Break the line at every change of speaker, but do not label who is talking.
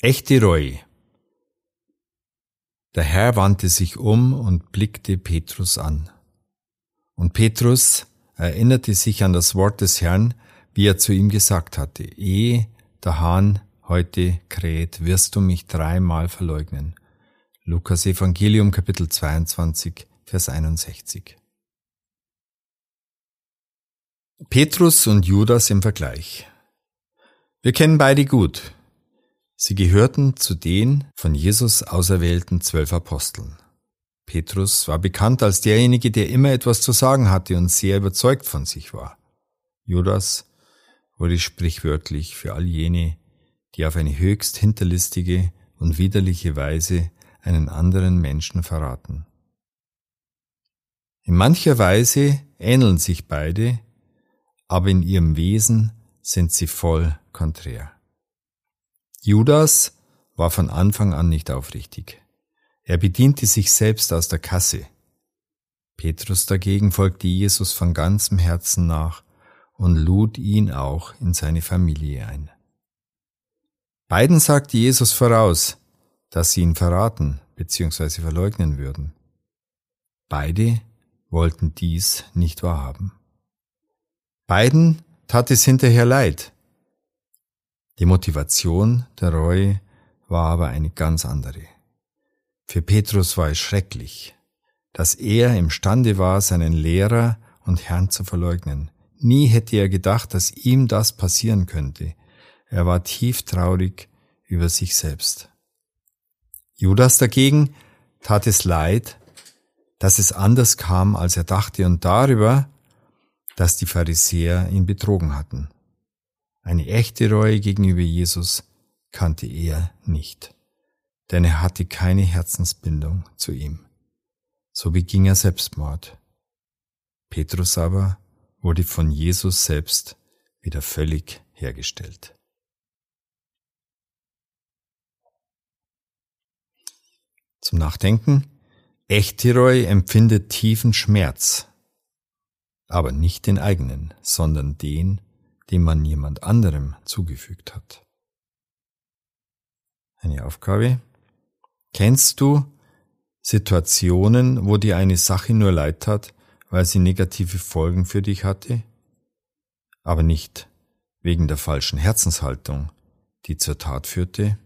Echte Reue. Der Herr wandte sich um und blickte Petrus an. Und Petrus erinnerte sich an das Wort des Herrn, wie er zu ihm gesagt hatte, ehe der Hahn heute kräht, wirst du mich dreimal verleugnen. Lukas Evangelium Kapitel 22, Vers 61. Petrus und Judas im Vergleich. Wir kennen beide gut. Sie gehörten zu den von Jesus auserwählten zwölf Aposteln. Petrus war bekannt als derjenige, der immer etwas zu sagen hatte und sehr überzeugt von sich war. Judas wurde sprichwörtlich für all jene, die auf eine höchst hinterlistige und widerliche Weise einen anderen Menschen verraten. In mancher Weise ähneln sich beide, aber in ihrem Wesen sind sie voll konträr. Judas war von Anfang an nicht aufrichtig. Er bediente sich selbst aus der Kasse. Petrus dagegen folgte Jesus von ganzem Herzen nach und lud ihn auch in seine Familie ein. Beiden sagte Jesus voraus, dass sie ihn verraten bzw. verleugnen würden. Beide wollten dies nicht wahrhaben. Beiden tat es hinterher leid, die Motivation der Reue war aber eine ganz andere. Für Petrus war es schrecklich, dass er imstande war, seinen Lehrer und Herrn zu verleugnen. Nie hätte er gedacht, dass ihm das passieren könnte. Er war tief traurig über sich selbst. Judas dagegen tat es leid, dass es anders kam, als er dachte, und darüber, dass die Pharisäer ihn betrogen hatten. Eine echte Reue gegenüber Jesus kannte er nicht, denn er hatte keine Herzensbindung zu ihm. So beging er Selbstmord. Petrus aber wurde von Jesus selbst wieder völlig hergestellt. Zum Nachdenken. Echte Reue empfindet tiefen Schmerz, aber nicht den eigenen, sondern den, den man jemand anderem zugefügt hat. Eine Aufgabe. Kennst du Situationen, wo dir eine Sache nur leid tat, weil sie negative Folgen für dich hatte, aber nicht wegen der falschen Herzenshaltung, die zur Tat führte?